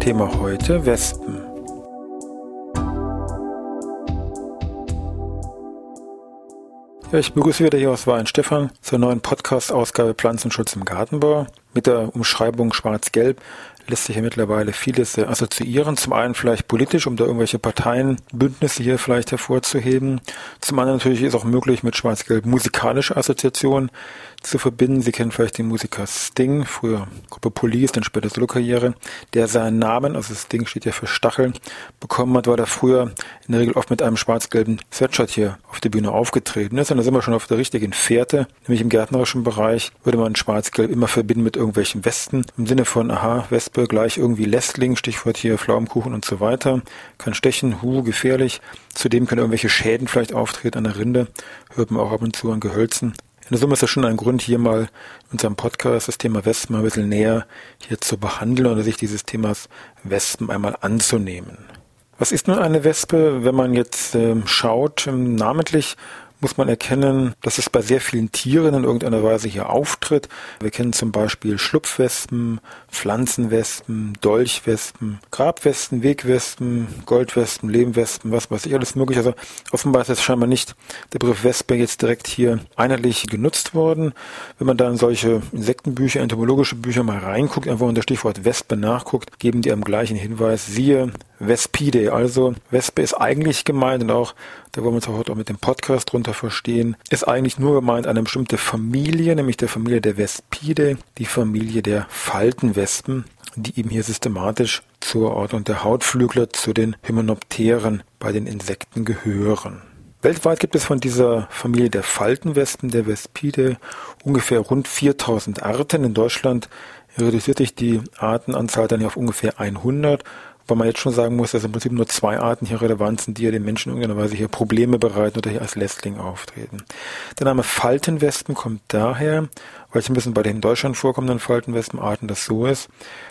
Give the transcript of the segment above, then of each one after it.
Thema heute Wespen. Ja, ich begrüße wieder hier aus Stefan zur neuen Podcast-Ausgabe Pflanzenschutz im Gartenbau. Mit der Umschreibung Schwarz-Gelb lässt sich ja mittlerweile vieles äh, assoziieren. Zum einen vielleicht politisch, um da irgendwelche Parteienbündnisse hier vielleicht hervorzuheben. Zum anderen natürlich ist auch möglich, mit Schwarz-Gelb musikalische Assoziationen zu verbinden. Sie kennen vielleicht den Musiker Sting, früher Gruppe Police, dann später Solo-Karriere, der seinen Namen, also Sting steht ja für Stachel, bekommen hat, weil er früher in der Regel oft mit einem schwarz-gelben Sweatshirt hier auf der Bühne aufgetreten ist. Und da sind wir schon auf der richtigen Fährte, nämlich im gärtnerischen Bereich würde man schwarz-gelb immer verbinden mit irgendwelchen Westen, im Sinne von, aha, Wespe gleich irgendwie Lästling, Stichwort hier Pflaumenkuchen und so weiter, kann stechen, hu, gefährlich. Zudem können irgendwelche Schäden vielleicht auftreten an der Rinde, hört man auch ab und zu an Gehölzen. In der Summe ist das schon ein Grund, hier mal in unserem Podcast das Thema Wespen ein bisschen näher hier zu behandeln oder sich dieses Themas Wespen einmal anzunehmen. Was ist nun eine Wespe, wenn man jetzt äh, schaut, ähm, namentlich muss man erkennen, dass es bei sehr vielen Tieren in irgendeiner Weise hier auftritt. Wir kennen zum Beispiel Schlupfwespen, Pflanzenwespen, Dolchwespen, Grabwespen, Wegwespen, Goldwespen, Lehmwespen, was weiß ich, alles mögliche. Also offenbar ist jetzt scheinbar nicht der Begriff Wespe jetzt direkt hier einheitlich genutzt worden. Wenn man da in solche Insektenbücher, entomologische Bücher mal reinguckt, einfach unter Stichwort Wespe nachguckt, geben die am gleichen Hinweis, siehe Vespide. Also Wespe ist eigentlich gemeint und auch, da wollen wir uns heute auch mit dem Podcast drunter verstehen, ist eigentlich nur gemeint eine bestimmte Familie, nämlich der Familie der Vespide, die Familie der Faltenwespen, die eben hier systematisch zur Ordnung der Hautflügler zu den Hymenopteren bei den Insekten gehören. Weltweit gibt es von dieser Familie der Faltenwespen, der Vespide, ungefähr rund 4000 Arten. In Deutschland reduziert sich die Artenanzahl dann auf ungefähr 100 weil man jetzt schon sagen muss, dass im Prinzip nur zwei Arten hier relevant sind, die ja den Menschen in irgendeiner Weise hier Probleme bereiten oder hier als Lästling auftreten. Der Name Faltenwespen kommt daher, weil es ein bisschen bei den in Deutschland vorkommenden Faltenwespenarten das so ist,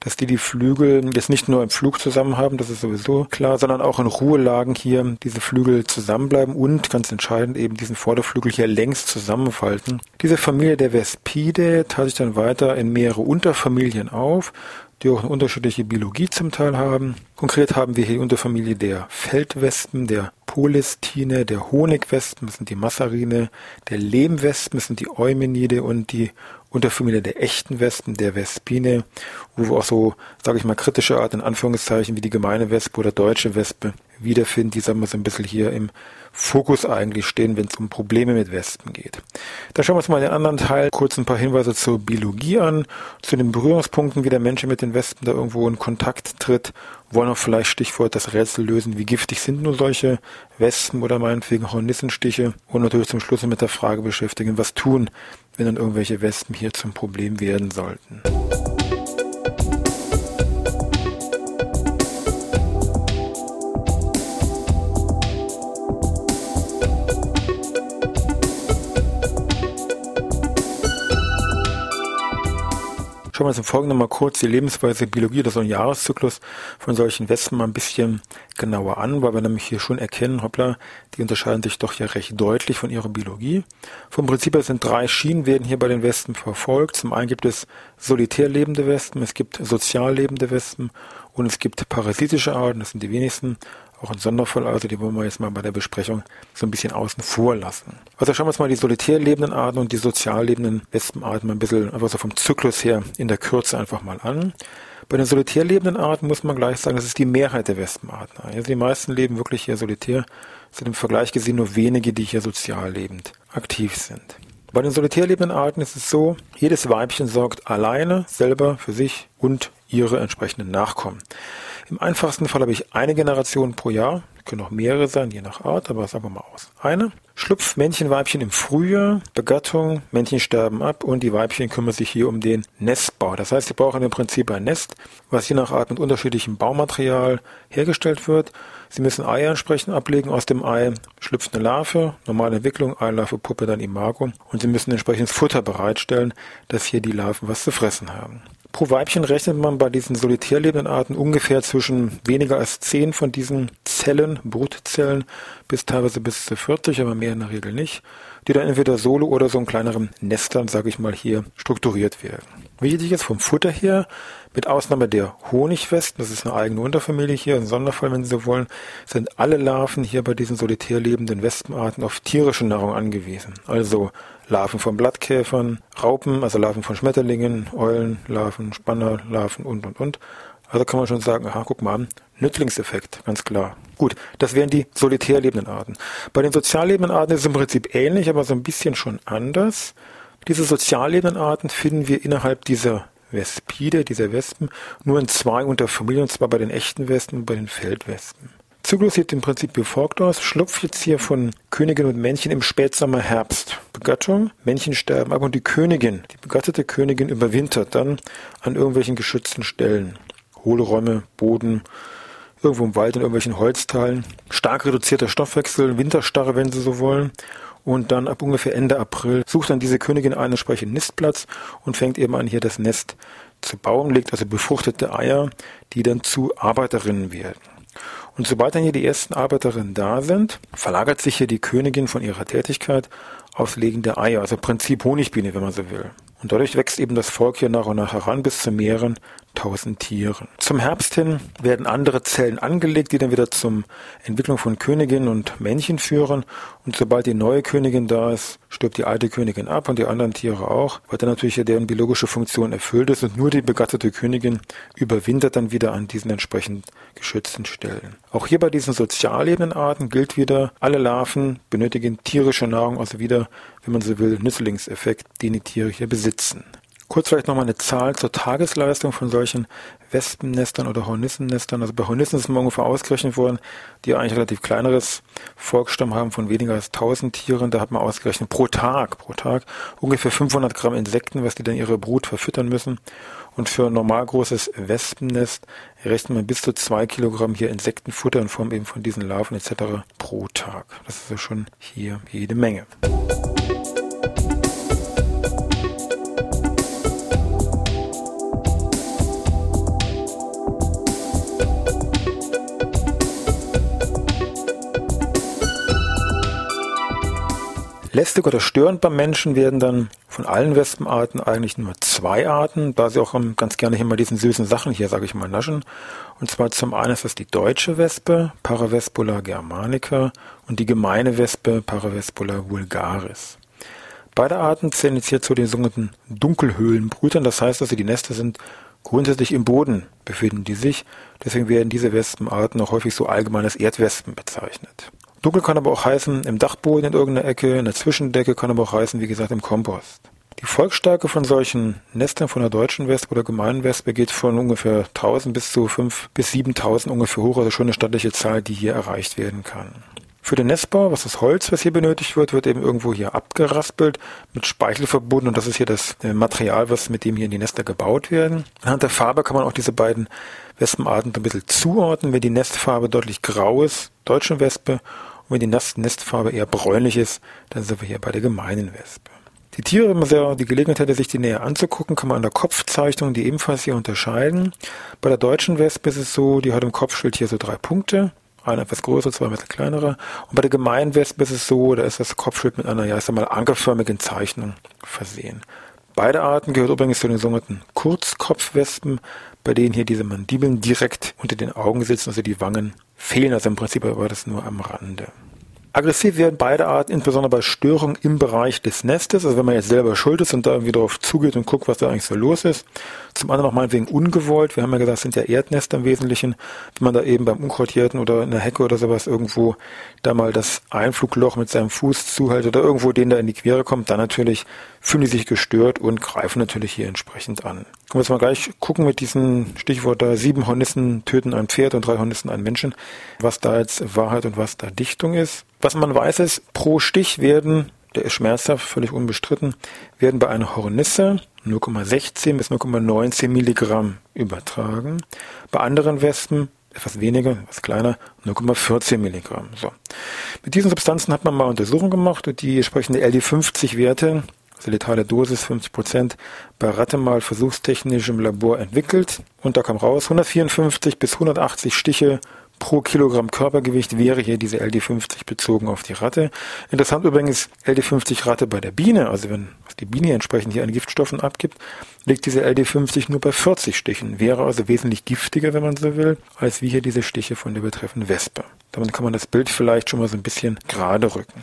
dass die die Flügel jetzt nicht nur im Flug zusammen haben, das ist sowieso klar, sondern auch in Ruhelagen hier diese Flügel zusammenbleiben und ganz entscheidend eben diesen Vorderflügel hier längs zusammenfalten. Diese Familie der Vespide teilt sich dann weiter in mehrere Unterfamilien auf die auch eine unterschiedliche Biologie zum Teil haben. Konkret haben wir hier die Unterfamilie der Feldwespen, der Polistine, der Honigwespen, das sind die Massarine, der Lehmwespen, das sind die Eumenide und die Unterfamilie der echten Wespen, der Vespine, wo wir auch so, sage ich mal, kritische Arten in Anführungszeichen wie die gemeine Wespe oder deutsche Wespe wiederfinden, die sagen wir so ein bisschen hier im Fokus eigentlich stehen, wenn es um Probleme mit Wespen geht. Dann schauen wir uns mal den anderen Teil, kurz ein paar Hinweise zur Biologie an, zu den Berührungspunkten, wie der Mensch mit den Wespen da irgendwo in Kontakt tritt, wollen auch vielleicht Stichwort das Rätsel lösen, wie giftig sind nur solche Wespen oder meinetwegen Hornissenstiche und natürlich zum Schluss mit der Frage beschäftigen, was tun, wenn dann irgendwelche Wespen hier zum Problem werden sollten. Uns im Folgenden mal kurz die Lebensweise, Biologie oder so einen Jahreszyklus von solchen Wespen mal ein bisschen genauer an, weil wir nämlich hier schon erkennen, hoppla, die unterscheiden sich doch ja recht deutlich von ihrer Biologie. Vom Prinzip her sind drei Schienen werden hier bei den Wespen verfolgt. Zum einen gibt es solitär lebende Wespen, es gibt sozial lebende Wespen und es gibt parasitische Arten, das sind die wenigsten auch ein Sonderfall, also die wollen wir jetzt mal bei der Besprechung so ein bisschen außen vor lassen. Also schauen wir uns mal die solitär lebenden Arten und die sozial lebenden Wespenarten mal ein bisschen einfach so vom Zyklus her in der Kürze einfach mal an. Bei den solitär lebenden Arten muss man gleich sagen, das ist die Mehrheit der Wespenarten. Also die meisten leben wirklich hier solitär, sind im Vergleich gesehen nur wenige, die hier sozial lebend aktiv sind. Bei den solitär lebenden Arten ist es so, jedes Weibchen sorgt alleine selber für sich und ihre entsprechenden Nachkommen. Im einfachsten Fall habe ich eine Generation pro Jahr, können auch mehrere sein, je nach Art, aber sagen wir mal aus. Eine. Schlupf Männchen, Weibchen im Frühjahr, Begattung, Männchen sterben ab und die Weibchen kümmern sich hier um den Nestbau. Das heißt, sie brauchen im Prinzip ein Nest, was je nach Art mit unterschiedlichem Baumaterial hergestellt wird. Sie müssen Eier entsprechend ablegen. Aus dem Ei schlüpft eine Larve, normale Entwicklung, Eilarve, Puppe, dann Imago. Und sie müssen entsprechendes Futter bereitstellen, dass hier die Larven was zu fressen haben. Pro Weibchen rechnet man bei diesen solitär lebenden Arten ungefähr zwischen weniger als 10 von diesen Zellen, Brutzellen, bis teilweise bis zu 40, aber mehr in der Regel nicht, die dann entweder solo oder so in kleineren Nestern, sage ich mal, hier strukturiert werden. Wichtig ist vom Futter her, mit Ausnahme der Honigwespen, das ist eine eigene Unterfamilie hier, ein Sonderfall, wenn Sie so wollen, sind alle Larven hier bei diesen solitär lebenden Wespenarten auf tierische Nahrung angewiesen. Also Larven von Blattkäfern, Raupen, also Larven von Schmetterlingen, Eulen, Larven, Spanner, Larven und, und, und. Also kann man schon sagen, aha, guck mal an, Nützlingseffekt, ganz klar. Gut, das wären die solitär lebenden Arten. Bei den sozial lebenden Arten ist es im Prinzip ähnlich, aber so ein bisschen schon anders. Diese sozial lebenden Arten finden wir innerhalb dieser Vespide, dieser Wespen, nur in zwei Unterfamilien, und zwar bei den echten Wespen und bei den Feldwespen. Zyklus sieht im Prinzip wie folgt aus. Hier von Königin und Männchen im Spätsommer, Herbst. Begattung, Männchen sterben ab und die Königin, die begattete Königin überwintert dann an irgendwelchen geschützten Stellen. Hohlräume, Boden, irgendwo im Wald in irgendwelchen Holzteilen. Stark reduzierter Stoffwechsel, Winterstarre, wenn Sie so wollen. Und dann ab ungefähr Ende April sucht dann diese Königin einen entsprechenden Nistplatz und fängt eben an, hier das Nest zu bauen, legt also befruchtete Eier, die dann zu Arbeiterinnen werden. Und sobald dann hier die ersten Arbeiterinnen da sind, verlagert sich hier die Königin von ihrer Tätigkeit aufs Legen der Eier, also Prinzip Honigbiene, wenn man so will. Und dadurch wächst eben das Volk hier nach und nach heran bis zu mehreren tausend Tieren. Zum Herbst hin werden andere Zellen angelegt, die dann wieder zum Entwicklung von Königinnen und Männchen führen. Und sobald die neue Königin da ist, stirbt die alte Königin ab und die anderen Tiere auch, weil dann natürlich deren biologische Funktion erfüllt ist und nur die begattete Königin überwintert dann wieder an diesen entsprechend geschützten Stellen. Auch hier bei diesen sozial lebenden Arten gilt wieder, alle Larven benötigen tierische Nahrung, also wieder, wenn man so will, Nützlingseffekt, den die Tiere hier besitzen. Kurz vielleicht nochmal eine Zahl zur Tagesleistung von solchen Wespennestern oder Hornissennestern. Also bei Hornissen ist mal ungefähr ausgerechnet worden, die eigentlich relativ kleineres Volksstamm haben von weniger als 1000 Tieren. Da hat man ausgerechnet pro Tag, pro Tag ungefähr 500 Gramm Insekten, was die dann ihre Brut verfüttern müssen. Und für ein normal großes Wespennest rechnet man bis zu zwei Kilogramm hier Insektenfutter in Form eben von diesen Larven etc. pro Tag. Das ist ja schon hier jede Menge. Lästig oder störend beim Menschen werden dann von allen Wespenarten eigentlich nur zwei Arten, da sie auch ganz gerne hier mal diesen süßen Sachen hier, sage ich mal, naschen. Und zwar zum einen ist das die deutsche Wespe, Paravespula germanica, und die gemeine Wespe, Paravespula vulgaris. Beide Arten zählen jetzt hier zu den sogenannten Dunkelhöhlenbrütern, das heißt also, die Nester sind grundsätzlich im Boden befinden die sich, deswegen werden diese Wespenarten auch häufig so allgemein als Erdwespen bezeichnet. Dunkel kann aber auch heißen im Dachboden in irgendeiner Ecke, in der Zwischendecke kann aber auch heißen, wie gesagt, im Kompost. Die Volksstärke von solchen Nestern von der deutschen Wespe oder gemeinen Wespe geht von ungefähr 1000 bis zu 5 bis 7000 ungefähr hoch, also schon eine stattliche Zahl, die hier erreicht werden kann. Für den Nestbau, was das Holz, was hier benötigt wird, wird eben irgendwo hier abgeraspelt, mit Speichel verbunden und das ist hier das äh, Material, was mit dem hier in die Nester gebaut werden. Anhand der Farbe kann man auch diese beiden Wespenarten ein bisschen zuordnen. Wenn die Nestfarbe deutlich grau ist, deutsche Wespe, und wenn die Nestfarbe eher bräunlich ist, dann sind wir hier bei der gemeinen Wespe. Die Tiere, wenn man sehr die Gelegenheit hätte, sich die näher anzugucken, kann man an der Kopfzeichnung die ebenfalls hier unterscheiden. Bei der deutschen Wespe ist es so, die hat im Kopfschild hier so drei Punkte. Einer etwas größer, zwei etwas kleinerer. Und bei der gemeinen Wespe ist es so, da ist das Kopfschild mit einer, ja, ich sag mal, ankerförmigen Zeichnung versehen. Beide Arten gehört übrigens zu den sogenannten Kurzkopfwespen, bei denen hier diese Mandibeln direkt unter den Augen sitzen, also die Wangen fehlen. Also im Prinzip aber das nur am Rande. Aggressiv werden beide Arten, insbesondere bei Störungen im Bereich des Nestes, also wenn man jetzt selber schuld ist und da irgendwie drauf zugeht und guckt, was da eigentlich so los ist. Zum anderen auch meinetwegen ungewollt. Wir haben ja gesagt, es sind ja Erdnester im Wesentlichen. Wenn man da eben beim Unkrautjäten oder in der Hecke oder sowas irgendwo da mal das Einflugloch mit seinem Fuß zuhält oder irgendwo den da in die Quere kommt, dann natürlich fühlen die sich gestört und greifen natürlich hier entsprechend an. Können wir jetzt mal gleich gucken mit diesem Stichwort da, sieben Hornissen töten ein Pferd und drei Hornissen einen Menschen, was da jetzt Wahrheit und was da Dichtung ist. Was man weiß ist, pro Stich werden, der ist schmerzhaft, völlig unbestritten, werden bei einer Hornisse 0,16 bis 0,19 Milligramm übertragen. Bei anderen Wespen etwas weniger, etwas kleiner, 0,14 Milligramm. So. Mit diesen Substanzen hat man mal Untersuchungen gemacht und die entsprechende LD50-Werte also letale Dosis 50 Prozent, bei Ratte mal versuchstechnisch im Labor entwickelt. Und da kam raus, 154 bis 180 Stiche pro Kilogramm Körpergewicht wäre hier diese LD50 bezogen auf die Ratte. Interessant übrigens, LD50 Ratte bei der Biene, also wenn die Biene entsprechend hier an Giftstoffen abgibt, liegt diese LD50 nur bei 40 Stichen, wäre also wesentlich giftiger, wenn man so will, als wie hier diese Stiche von der betreffenden Wespe. Damit kann man das Bild vielleicht schon mal so ein bisschen gerade rücken.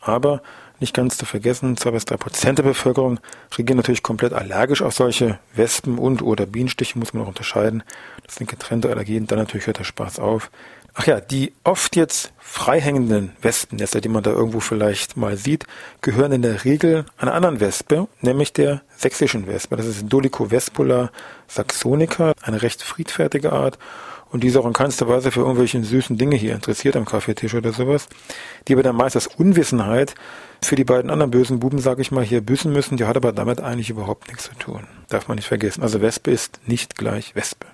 Aber nicht ganz zu vergessen, zwei bis drei Prozent der Bevölkerung reagieren natürlich komplett allergisch auf solche Wespen und oder Bienenstiche, muss man auch unterscheiden. Das sind getrennte Allergien, dann natürlich hört der Spaß auf. Ach ja, die oft jetzt freihängenden Wespennester, die man da irgendwo vielleicht mal sieht, gehören in der Regel einer anderen Wespe, nämlich der sächsischen Wespe. Das ist Dolicho vespula saxonica, eine recht friedfertige Art und die ist auch in keinster Weise für irgendwelche süßen Dinge hier interessiert am Kaffeetisch oder sowas, die aber dann meist aus Unwissenheit für die beiden anderen bösen Buben, sage ich mal, hier büßen müssen, die hat aber damit eigentlich überhaupt nichts zu tun. Darf man nicht vergessen. Also Wespe ist nicht gleich Wespe.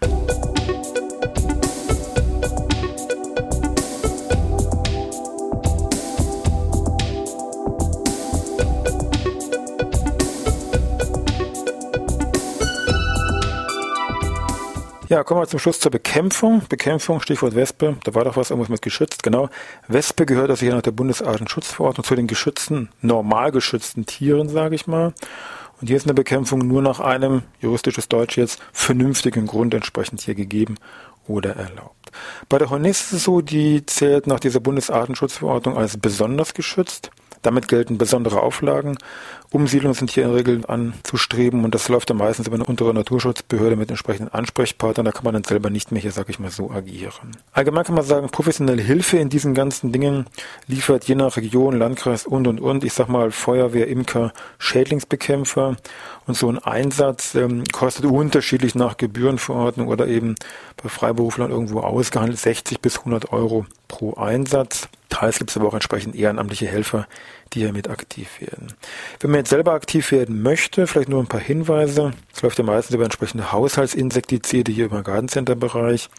Ja, kommen wir zum Schluss zur Bekämpfung. Bekämpfung, Stichwort Wespe. Da war doch was irgendwas mit geschützt. Genau. Wespe gehört also hier nach der Bundesartenschutzverordnung zu den geschützten, normal geschützten Tieren, sage ich mal. Und hier ist eine Bekämpfung nur nach einem, juristisches Deutsch jetzt, vernünftigen Grund entsprechend hier gegeben oder erlaubt. Bei der Horniss ist es so, die zählt nach dieser Bundesartenschutzverordnung als besonders geschützt. Damit gelten besondere Auflagen. Umsiedlungen sind hier in der Regel anzustreben und das läuft dann meistens über eine untere Naturschutzbehörde mit entsprechenden Ansprechpartnern. Da kann man dann selber nicht mehr hier, sag ich mal, so agieren. Allgemein kann man sagen, professionelle Hilfe in diesen ganzen Dingen liefert je nach Region, Landkreis und und und. Ich sag mal Feuerwehr, Imker, Schädlingsbekämpfer und so ein Einsatz ähm, kostet unterschiedlich nach Gebührenverordnung oder eben bei Freiberuflern irgendwo ausgehandelt 60 bis 100 Euro pro Einsatz. Teils gibt es aber auch entsprechend ehrenamtliche Helfer, die hier mit aktiv werden. Wenn man jetzt selber aktiv werden möchte, vielleicht nur ein paar Hinweise. Es läuft ja meistens über entsprechende Haushaltsinsektizide hier im Gartencenter-Bereich.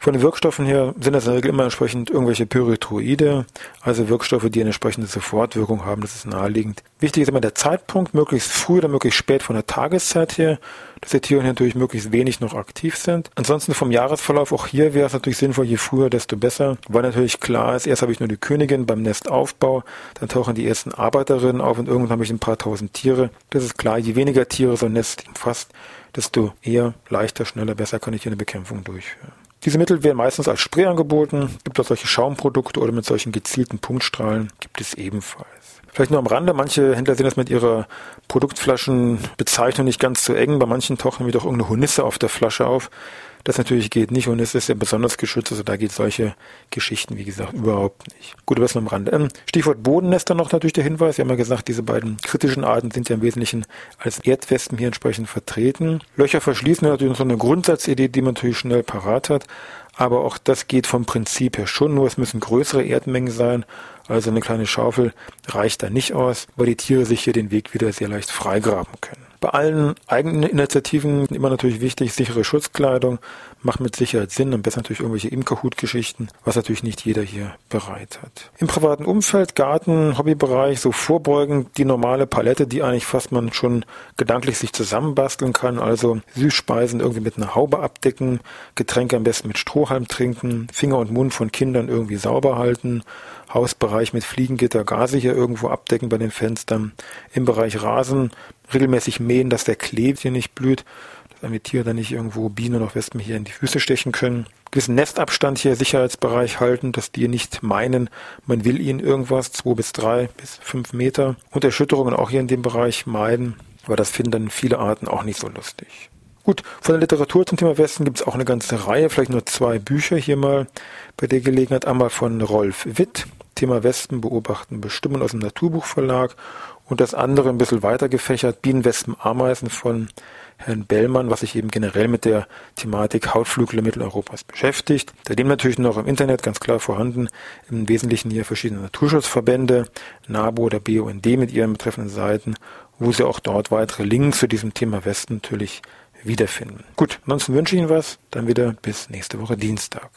Von den Wirkstoffen her sind das in der Regel immer entsprechend irgendwelche Pyrethroide, also Wirkstoffe, die eine entsprechende Sofortwirkung haben. Das ist naheliegend. Wichtig ist immer der Zeitpunkt, möglichst früh oder möglichst spät von der Tageszeit her, dass die Tiere natürlich möglichst wenig noch aktiv sind. Ansonsten vom Jahresverlauf, auch hier wäre es natürlich sinnvoll, je früher, desto besser, weil natürlich klar ist, erst habe ich nur die Königin beim Nestaufbau, dann tauchen die ersten Arbeiterinnen auf und irgendwann habe ich ein paar tausend Tiere. Das ist klar, je weniger Tiere so ein Nest umfasst, desto eher, leichter, schneller, besser kann ich hier eine Bekämpfung durchführen. Diese Mittel werden meistens als Spray angeboten, gibt auch solche Schaumprodukte oder mit solchen gezielten Punktstrahlen gibt es ebenfalls. Vielleicht nur am Rande, manche Händler sehen das mit ihrer Produktflaschenbezeichnung nicht ganz so eng. Bei manchen tauchen nämlich doch irgendeine Honisse auf der Flasche auf. Das natürlich geht nicht und es ist ja besonders geschützt, also da geht solche Geschichten, wie gesagt, überhaupt nicht. Gut, das nur am Rande. Ähm, Stichwort Bodennester noch natürlich der Hinweis. Wir haben ja gesagt, diese beiden kritischen Arten sind ja im Wesentlichen als Erdwespen hier entsprechend vertreten. Löcher verschließen natürlich so eine Grundsatzidee, die man natürlich schnell parat hat. Aber auch das geht vom Prinzip her schon nur. Es müssen größere Erdmengen sein. Also eine kleine Schaufel reicht da nicht aus, weil die Tiere sich hier den Weg wieder sehr leicht freigraben können. Bei allen eigenen Initiativen immer natürlich wichtig, sichere Schutzkleidung, macht mit Sicherheit Sinn, am besten natürlich irgendwelche Imkerhutgeschichten, was natürlich nicht jeder hier bereit hat. Im privaten Umfeld, Garten, Hobbybereich, so vorbeugend die normale Palette, die eigentlich fast man schon gedanklich sich zusammenbasteln kann, also Süßspeisen irgendwie mit einer Haube abdecken, Getränke am besten mit Strohhalm trinken, Finger und Mund von Kindern irgendwie sauber halten, Hausbereich mit Fliegengitter, Gase hier irgendwo abdecken bei den Fenstern, im Bereich Rasen regelmäßig mähen, dass der Klebt hier nicht blüht, dass die Tiere dann nicht irgendwo Bienen oder Wespen hier in die Füße stechen können. Gewissen Nestabstand hier, Sicherheitsbereich halten, dass die nicht meinen, man will ihnen irgendwas, zwei bis drei bis fünf Meter. Und Erschütterungen auch hier in dem Bereich meiden, weil das finden dann viele Arten auch nicht so lustig. Gut, von der Literatur zum Thema Westen gibt es auch eine ganze Reihe, vielleicht nur zwei Bücher hier mal bei der Gelegenheit. Einmal von Rolf Witt, Thema Wespen beobachten, bestimmen aus dem Naturbuchverlag und das andere ein bisschen weiter gefächert, Bienen, Wespen, Ameisen von Herrn Bellmann, was sich eben generell mit der Thematik Hautflügel Mitteleuropas beschäftigt. Daneben natürlich noch im Internet ganz klar vorhanden, im Wesentlichen hier verschiedene Naturschutzverbände, NABO oder BUND mit ihren betreffenden Seiten, wo Sie auch dort weitere Links zu diesem Thema Westen natürlich wiederfinden. Gut, ansonsten wünsche ich Ihnen was, dann wieder bis nächste Woche Dienstag.